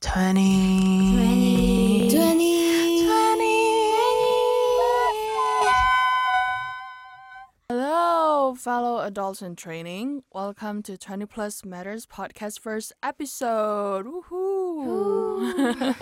20. 20. 20. Hello, fellow adults in training. Welcome to 20 Plus Matters podcast first episode. Woohoo!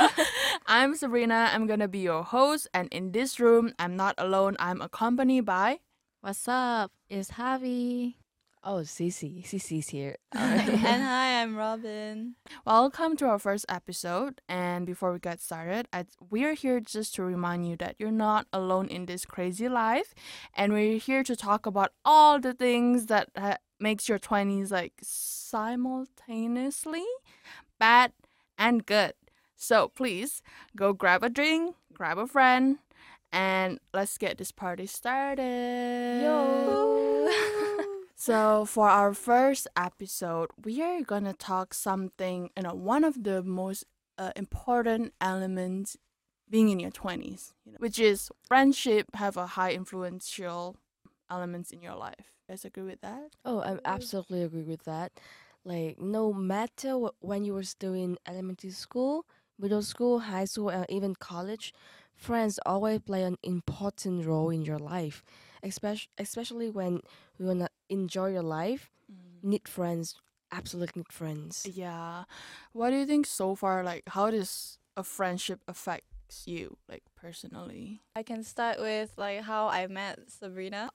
I'm Sabrina. I'm gonna be your host, and in this room, I'm not alone. I'm accompanied by. What's up? It's Javi. Oh, Cece. Cece's here. and hi, I'm Robin. Welcome to our first episode. And before we get started, I, we're here just to remind you that you're not alone in this crazy life, and we're here to talk about all the things that ha- makes your twenties like simultaneously bad and good. So please go grab a drink, grab a friend, and let's get this party started. Yo. So for our first episode, we are gonna talk something, you know, one of the most uh, important elements being in your twenties, you know, which is friendship have a high influential elements in your life. You guys agree with that? Oh, I absolutely agree with that. Like, no matter wh- when you were still in elementary school, middle school, high school, and even college, friends always play an important role in your life. Especially, especially when you wanna enjoy your life, you need friends. Absolutely need friends. Yeah. What do you think so far? Like, how does a friendship affects you, like personally? I can start with like how I met Sabrina.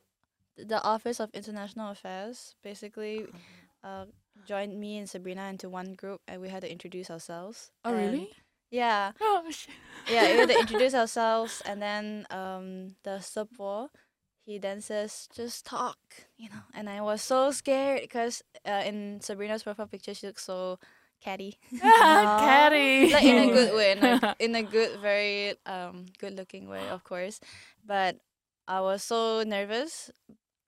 The Office of International Affairs basically uh, joined me and Sabrina into one group, and we had to introduce ourselves. Oh, And- really? Yeah, Oh, shit. yeah. We had to introduce ourselves, and then um, the support. He then says, "Just talk," you know. And I was so scared because uh, in Sabrina's profile picture, she looks so catty. Catty. like in a good way, in a, in a good, very um good looking way, of course. But I was so nervous.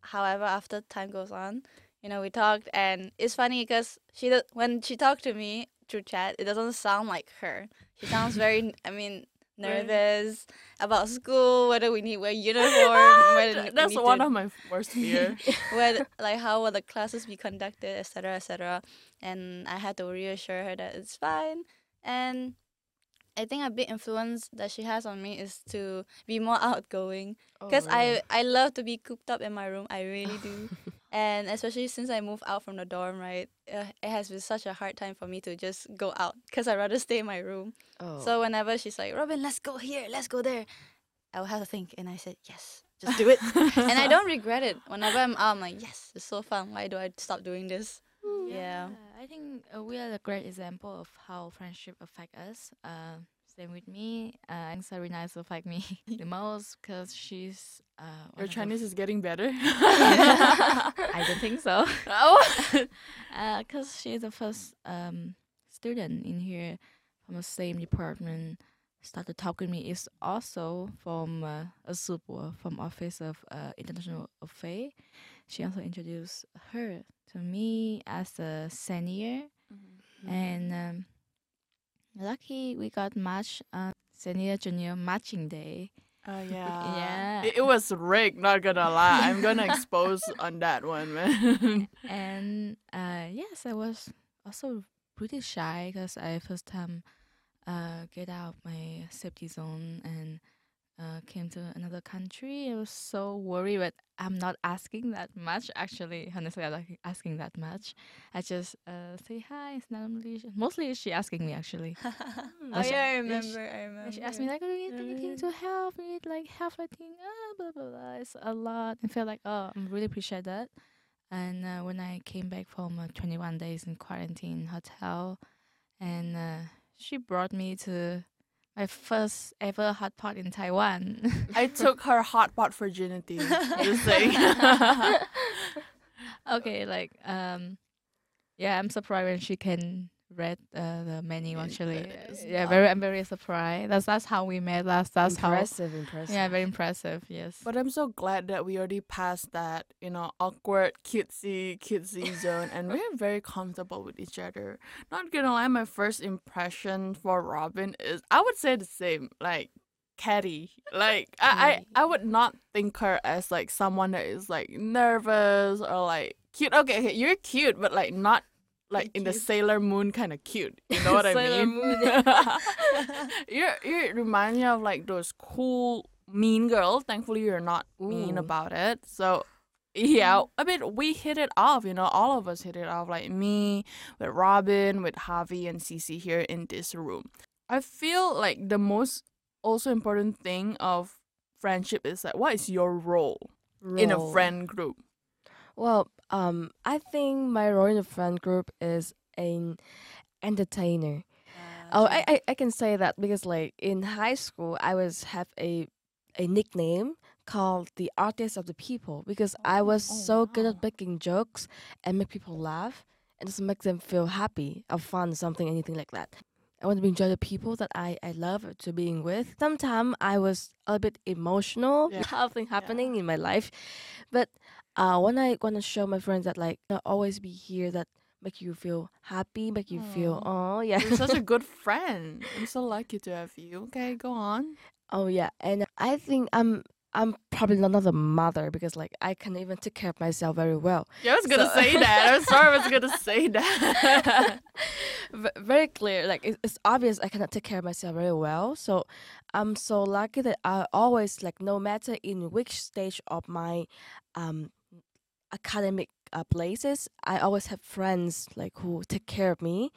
However, after time goes on, you know, we talked, and it's funny because she when she talked to me through chat, it doesn't sound like her. She sounds very, I mean, Nervous about school, whether we need wear uniform, whether That's one to of my worst fear. where like how will the classes be conducted, etc., etc. And I had to reassure her that it's fine. And I think a big influence that she has on me is to be more outgoing Oh, because really? I I love to be cooped up in my room. I really do. And especially since I moved out from the dorm, right? Uh, it has been such a hard time for me to just go out because I'd rather stay in my room. Oh. So whenever she's like, Robin, let's go here, let's go there, I will have to think. And I said, yes, just do it. and I don't regret it. Whenever I'm out, I'm like, yes, it's so fun. Why do I stop doing this? Yeah. I think uh, we are a great example of how friendship affect us. Uh, same with me. Uh, and Serena also affect me the most because she's. Uh, Your Chinese is getting better. I don't think so. oh. Because she's the first um, student in here from the same department. Started talking to me is also from uh, Asupo, from Office of uh, International Affairs. She also introduced her to me as a senior, and um, lucky we got matched on senior junior matching day. Oh yeah. Yeah. It, it was rigged, not gonna lie. I'm gonna expose on that one, man. and uh, yes, I was also pretty shy because I first time uh, get out my safety zone and uh, came to another country. I was so worried, but I'm not asking that much. Actually, honestly, I'm not asking that much. I just uh, say hi. It's not mostly she asking me actually. oh That's- yeah, I remember. she- I remember. she asked me like, "Do you need anything to help? You need like help? I think ah blah blah blah." It's a lot. I feel like oh, I really appreciate that. And uh, when I came back from uh, 21 days in quarantine hotel, and uh, she brought me to my first ever hot pot in Taiwan. I took her hot pot virginity. Just saying. okay, like um, yeah, I'm surprised when she can read uh, the menu. Actually, yeah, very I'm very surprised. That's that's how we met. That's that's how. impressive, impressive. Yeah, very impressive. Yes. But I'm so glad that we already passed that, you know, awkward, cutesy, cutesy zone, and we're very comfortable with each other. Not gonna lie, my first impression for Robin is, I would say the same, like catty. Like I, I, I would not think her as like someone that is like nervous or like cute. Okay, okay, you're cute, but like not like in the. Sailor Moon kind of cute. You know what I mean? You you remind me of like those cool mean girls. Thankfully, you're not mean Ooh. about it. So. Yeah, I mean, we hit it off, you know, all of us hit it off, like me, with Robin, with Javi and Cece here in this room. I feel like the most also important thing of friendship is like, what is your role in a friend group? Well, um, I think my role in the friend group is an entertainer. Oh, I, I, I can say that because like in high school, I was have a a nickname called the artist of the people because I was Oh, so good at making jokes and make people laugh and just make them feel happy or fun, something, anything like that. I want to enjoy the people that I, I love to being with. Sometimes I was a bit emotional, Yeah. something happening in my life, but uh, when I want to show my friends that like I'll always be here, that make you feel happy, make you feel oh yeah, You're such a good friend. I'm so lucky to have you. Okay, go on. oh yeah, and I think I'm I'm probably not a mother because like I can even take care of myself very well. Yeah, I was gonna So- say that. I'm sorry I was gonna say that. Very clear. Like it's, it's obvious I cannot take care of myself very well. So I'm so lucky that I always like no matter in which stage of my um academic uh, places, I always have friends like who take care of me.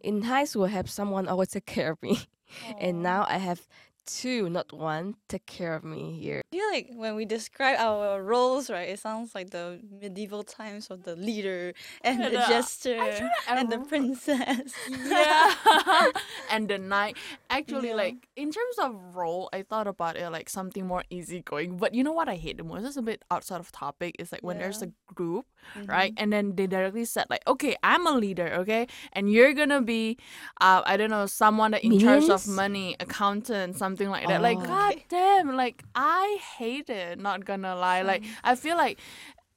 In high school, I have someone always take care of me, and now I have two, not one, take care of me here. I feel like when we describe our roles, right, it sounds like the medieval times of the leader and And, the uh, jester and the princess. yeah and the knight. actually Yeah. like in terms of role i thought about it like something more easygoing but you know what i hate the most it's a bit outside of topic It's like when there's a group Mm-hmm. right and then they directly said like okay i'm a leader okay and you're gonna be uh i don't know someone that in charge of money accountant something like that. Like Oh. god damn like i hate it not gonna lie. Like i feel like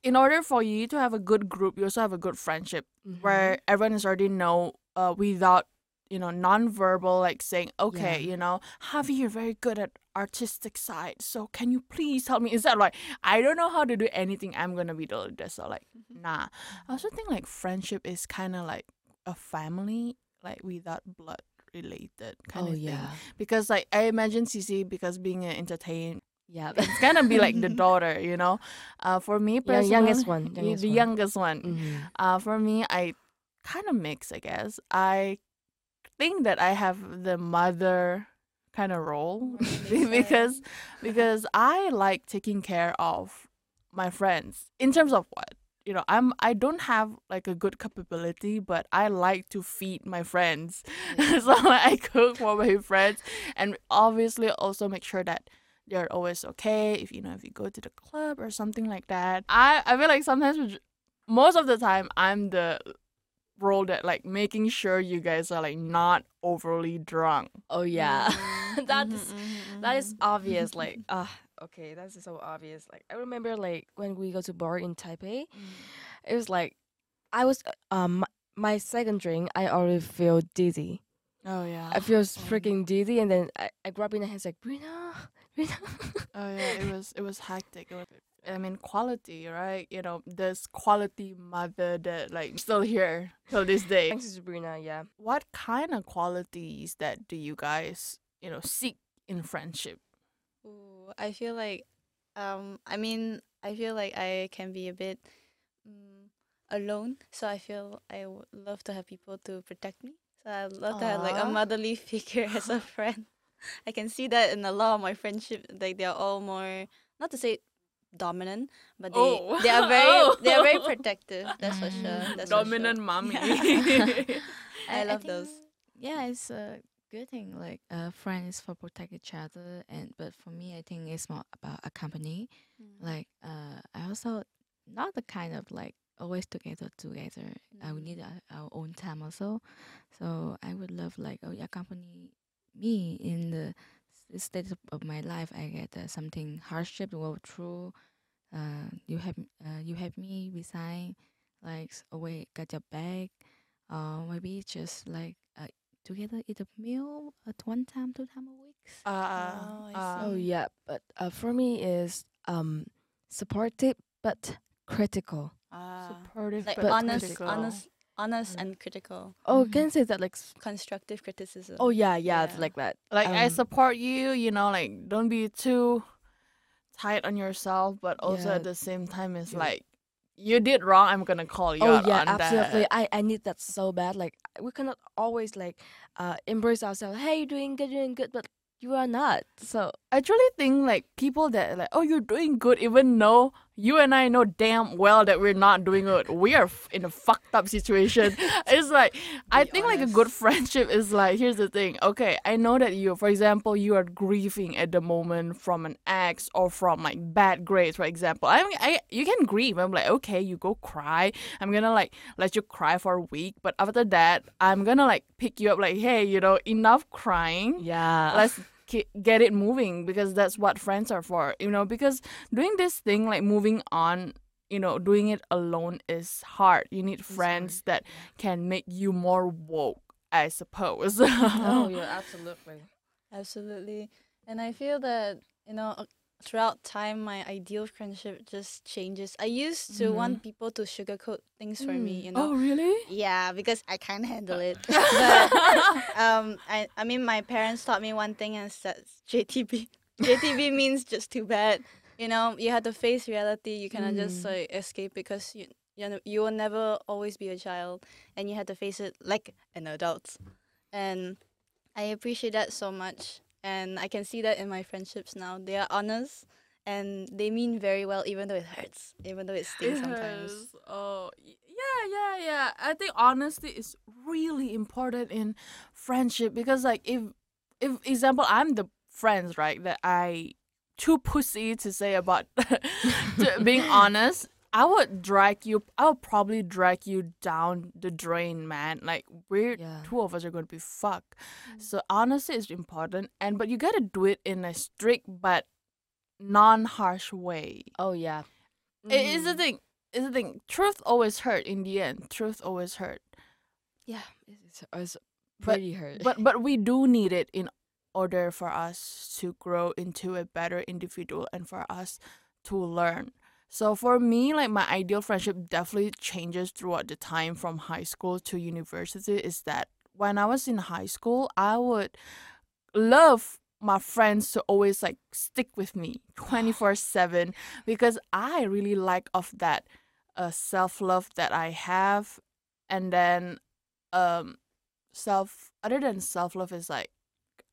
in order for you to have a good group you also have a good friendship where everyone is already know uh, without you know non-verbal like saying okay Yeah. you know Javi you're very good at artistic side so can you please help me? Is that like I don't know how to do anything. I'm gonna be the leader so like nah. I also think like friendship is kind of like a family like without blood related kind oh of thing yeah, because like I imagine Cece because being an entertainer yeah. it's gonna be like the daughter you know uh for me Yeah, youngest one, the- youngest the one. youngest one Mhm. uh, for me, I kind of mix, I guess. I think that I have the mother kind of role because because I like taking care of my friends in terms of what you know i'm i don't have like a good capability but i like to feed my friends. So like, i cook for my friends and obviously also make sure that they're always okay if you know if you go to the club or something like that. I i feel like sometimes most of the time i'm the role that like making sure you guys are like not overly drunk. Oh yeah, Mhm. that Mhm, is mhm, that is obvious. Like ah, okay, that's so obvious. Like I remember like when we go to bar in Taipei, it was like I was um my second drink. I already feel dizzy. oh yeah I feel freaking dizzy, and then I, I grab in the hands like Brina, Brina. Oh yeah, it was it was hectic. It was, I mean, quality, right? You know, this quality mother that like still here till this day. Thanks to Sabrina, yeah. What kind of qualities that do you guys you know seek in friendship? Ooh, I feel like, um, I mean, I feel like I can be a bit um, alone. So I feel I would love to have people to protect me. So I love to have like a motherly figure as a friend. I can see that in a lot of my friendship. Like they're all more, not to say dominant, but they Oh. they are very they are very Oh. protective. That's for sure. That's for sure. Dominant mommy. I love those. think, Yeah, it's a good thing. Like uh, friends for protect each other, and but for me, I think it's more about a company. Like uh, I also not the kind of like always together together. Uh, we Mm. need our, our own time also. So I would love like oh accompany me in the state of, my life. I get uh, something hardship to go through. Uh, you have uh, you have me beside, like away got your back. Uh, maybe just like together eat a meal at one time, two time a week. uh, Oh, uh, Oh yeah, but uh, for me is um supportive but critical. Ah. supportive like but honest, critical. honest, honest Mm. and critical, Oh, Mhm. can I say that like? constructive criticism. Oh yeah, yeah, it's Yeah. like that. Like I Um, support you, you know, like don't be too tight on yourself, but also Yeah. at the same time it's Yeah. like you did wrong, I'm gonna call you Oh yeah, on absolutely. that. I I need that so bad. Like we cannot always like uh embrace ourselves. Hey, you're doing good, you're doing good, but you are not. So I truly think like people that like, oh, you're doing good, even though you and I know damn well that we're not doing it. We are in a fucked up situation. it's like I Be think like a good friendship is like here's the thing. Okay, I know that you, for example, you are grieving at the moment from an ex or from like bad grades, for example. I mean, I you can grieve. I'm like, okay, you go cry. I'm gonna like let you cry for a week, but after that, I'm gonna like pick you up. Like, hey, you know, enough crying yeah, let's get it moving because that's what friends are for you know because doing this thing like moving on you know doing it alone is hard you need friends that can make you more woke i suppose oh yeah, absolutely. Absolutely. And I feel that, you know, throughout time, my ideal friendship just changes. I used to want people to sugarcoat things for me, Mm. you know. oh really Yeah, because I can't handle it. but um, I, I mean, my parents taught me one thing and said JTB. JTB means just too bad. You know, you have to face reality. You cannot just Mm. like escape because you you know, you will never always be a child, and you have to face it like an adult. And I appreciate that so much, and I can see that in my friendships now. They are honest, and they mean very well, even though it hurts, even though it stings sometimes. Oh, yeah, yeah, yeah. I think honesty is really important in friendship because, like, if, if example, I'm the friends right that I too pussy to say about to being honest. I would drag you. I would probably drag you down the drain, man. Like we're Yeah. two of us are going to be fucked. So honesty is important, and but you gotta do it in a strict but non-harsh way. Oh yeah. It is the Mm. thing. It's the thing. Truth always hurt in the end. Truth always hurt. Yeah, it's, it's But- pretty hurt. But but we do need it in order for us to grow into a better individual and for us to learn. So for me, like my ideal friendship definitely changes throughout the time from high school to university. Is that when I was in high school, I would love my friends to always like stick with me 24/7 because I really like of that uh, self-love that I have and then um self other than self-love is like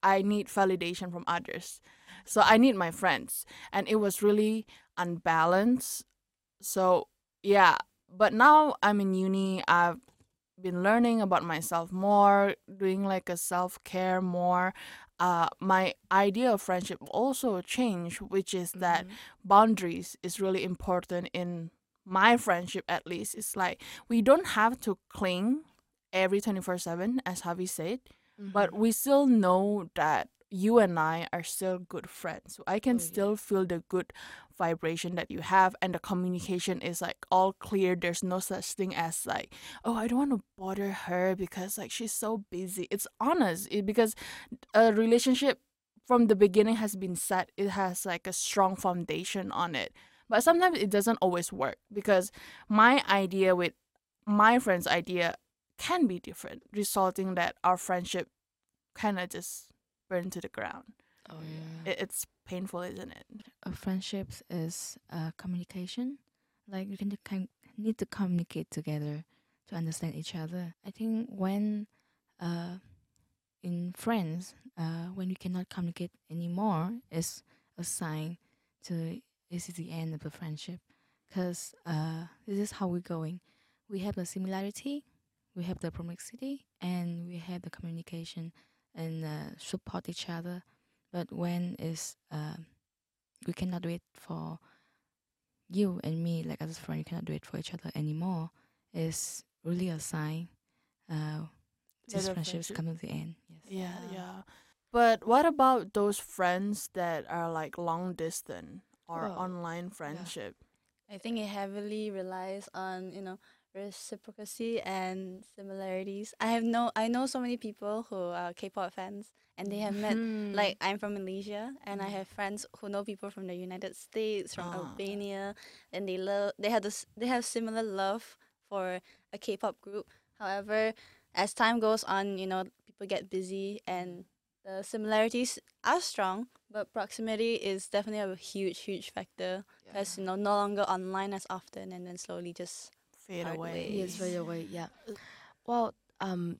I need validation from others. So I need my friends and it was really unbalanced. So yeah, but now I'm in uni. I've been learning about myself more, doing like a self-care more. Uh my idea of friendship also changed, which is that Mhm. boundaries is really important in my friendship at least. It's like we don't have to cling every 24/7 as Javi said, but Mhm. we still know that you and I are still good friends. So I can Oh, yeah. still feel the good vibration that you have and the communication is like all clear. There's no such thing as like, oh, I don't want to bother her because like she's so busy. It's honest it, because a relationship from the beginning has been set. It has like a strong foundation on it. But sometimes it doesn't always work because my idea with my friend's idea can be different, resulting that our friendship kind of just burn to the ground. Oh yeah. It, it's painful, isn't it? uh, friendships is uh, communication. Like you can can need to communicate together to understand each other. I think when uh, in friends, uh, when you cannot communicate anymore, is a sign to this is the end of the friendship. Because uh, this is how we're going. We have the similarity, we have the proximity, and we have the communication and uh, support each other. But when is uh, we cannot do it for you and me, like as a friend, you cannot do it for each other anymore, is really a sign uh, this friendship is coming to the end. Yes. Yeah, Yeah. yeah. But what about those friends that are like long distance or Oh, online friendship? I think it heavily relies on you know reciprocity and similarities. I have no I know so many people who are K-pop fans and they have met like I'm from Malaysia and I have friends who know people from the United States, from Ah. Albania, and they love they have this they have similar love for a K-pop group. However, as time goes on, you know, people get busy and the similarities are strong, but proximity is definitely a huge, huge factor because you know no longer online as often, and then slowly just Fade Part away. ways. Yes, right away. Yeah. Well, um,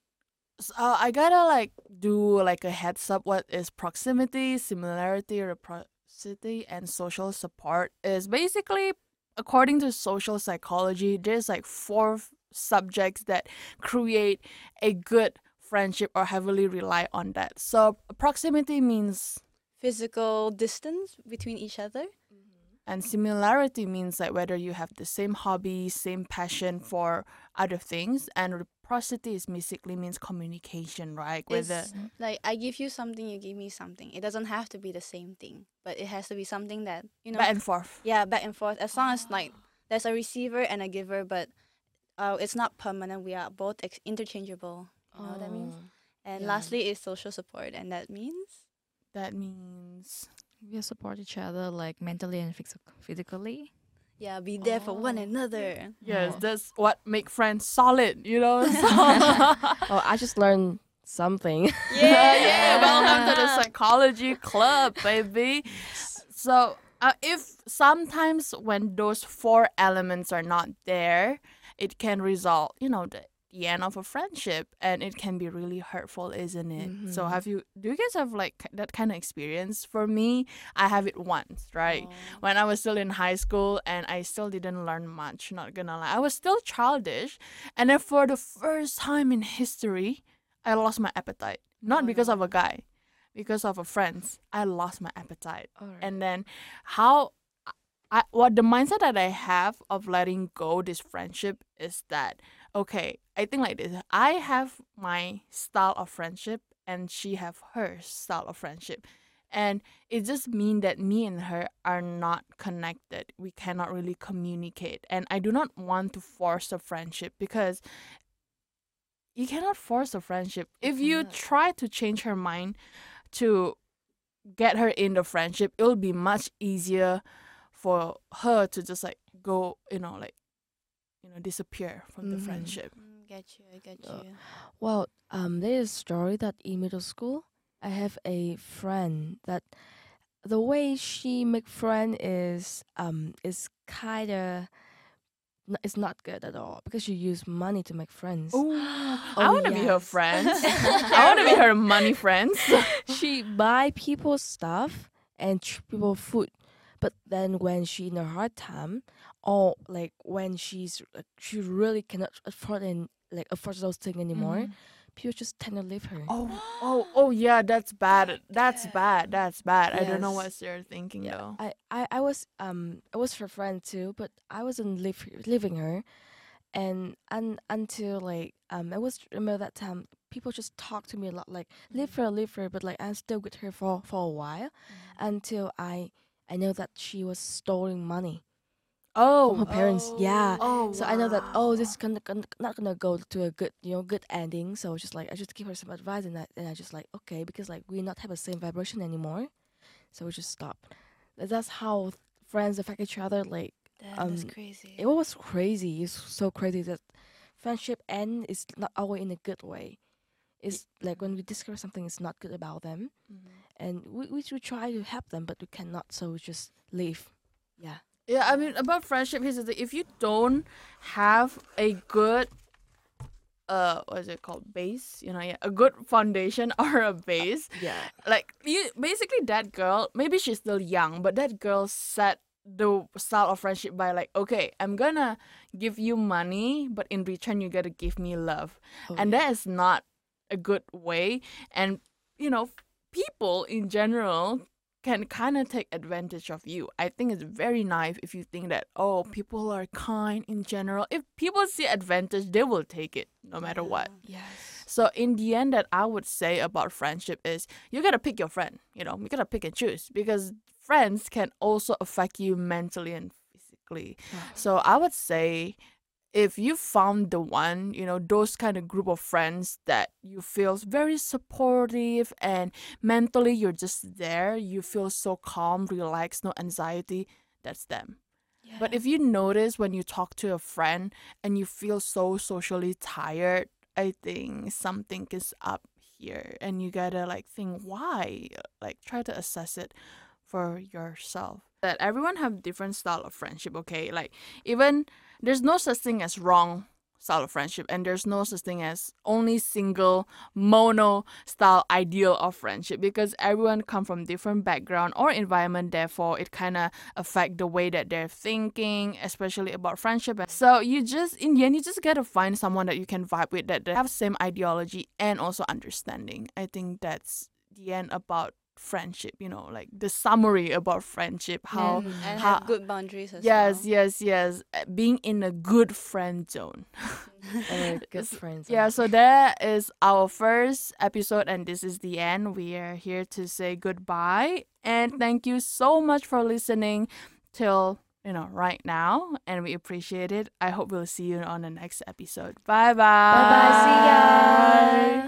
So uh, I gotta like do like a heads up. What is proximity, similarity, reciprocity, and social support? Is basically according to social psychology. There's like four f- subjects that create a good friendship or heavily rely on that. So proximity means physical distance between each other. And similarity means like whether you have the same hobby, same passion for other things, and reciprocity is basically means communication, right? Whether It's like I give you something, you give me something. It doesn't have to be the same thing, but it has to be something that you know. back and forth. yeah, back and forth. As long as like there's a receiver and a giver, but uh, it's not permanent. We are both ex- interchangeable. You know what I mean? oh, And yeah. lastly is social support, and that means That means We support each other like mentally and phys- physically. yeah, be there for one another. yes, Oh. that's what make friends solid. You know. So oh, I just learned something. yeah, yeah. Welcome to the psychology club, baby. So, uh, if sometimes when those four elements are not there, it can result, you know, the, the end of a friendship, and it can be really hurtful, isn't it? So, Mhm. have you? Do you guys have like that kind of experience? For me, I have it once, right? Oh. when I was still in high school and I still didn't learn much, not gonna lie. I was still childish. And then for the first time in history, I lost my appetite. Not Oh, because of a guy, because of a friend. I lost my appetite. Alright. And then how I what the mindset that I have of letting go this friendship is that okay, I think like this. I have my style of friendship and she have her style of friendship. And it just mean that me and her are not connected. We cannot really communicate. And I do not want to force a friendship because you cannot force a friendship. If you try to change her mind to get her in the friendship, it'll be much easier for her to just like go, you know, like you know, disappear from the Mhm. friendship. Mm, get you, I get Uh, you. Well, um, there is a story that in middle school, I have a friend that the way she make friend is um is kind of it's not good at all because she use money to make friends. Ooh, I Oh, want to be her yes. friend. I want to be her money friends. she buy people stuff and treat people food, but then when she in a hard time or like when she's like, she really cannot afford and like afford those things anymore, people just tend to leave her. Oh, oh, oh, yeah, that's bad. That's bad. That's bad. I don't know what you're thinking though. I, I, I was um I was her friend too, but I wasn't live, leaving her, and un, until like um I was remember that time people just talk to me a lot like leave her leave her, but like I'm still with her for for a while until I I know that she was stealing money from Oh, her parents. Yeah. oh, So I know that oh this is gonna, gonna not gonna go to a good you know good ending. So just like I just give her some advice and I and I just like okay because like we not have the same vibration anymore, so we just stop. That's how friends affect each other. Like that's um, crazy. it was crazy. It's so crazy that friendship end is not always in a good way. It's like when we discover something is not good about them, and we we, we try to help them, but we cannot. So we just leave. Yeah. Yeah, I mean about friendship. Here's the thing: if you don't have a good, uh, what is it called, base? You know, yeah, a good foundation or a base. Yeah. Like you, basically, that girl. Maybe she's still young, but that girl set the style of friendship by like, okay, I'm gonna give you money, but in return, you gotta give me love, Oh, and yeah. that is not a good way. And you know, people in general can kind of take advantage of you. I think it's very naive if you think that oh people are kind in general. If people see advantage, they will take it no matter what. Yes. So in the end, that I would say about friendship is you gotta pick your friend. You know, you gotta pick and choose because friends can also affect you mentally and physically. So I would say if you found the one, you know, those kind of group of friends that you feel very supportive and mentally you're just there, you feel so calm, relaxed, no anxiety, that's them. But if you notice when you talk to a friend and you feel so socially tired, I think something is up here and you gotta like think why. Like try to assess it for yourself. That everyone have different style of friendship, okay? Like even there's no such thing as wrong style of friendship and there's no such thing as only single mono style ideal of friendship because everyone come from different background or environment therefore it kind of affect the way that they're thinking especially about friendship. So you just in the end you just gotta find someone that you can vibe with that, that have same ideology and also understanding. I think that's the end about friendship you know like the summary about friendship how and, and how- have good boundaries as yes well. yes yes uh, being in a good friend zone And good S- friends. yeah so that is our first episode and this is the end we are here to say goodbye and thank you so much for listening till you know right now and we appreciate it i hope we'll see you on the next episode bye bye Bye bye. See ya.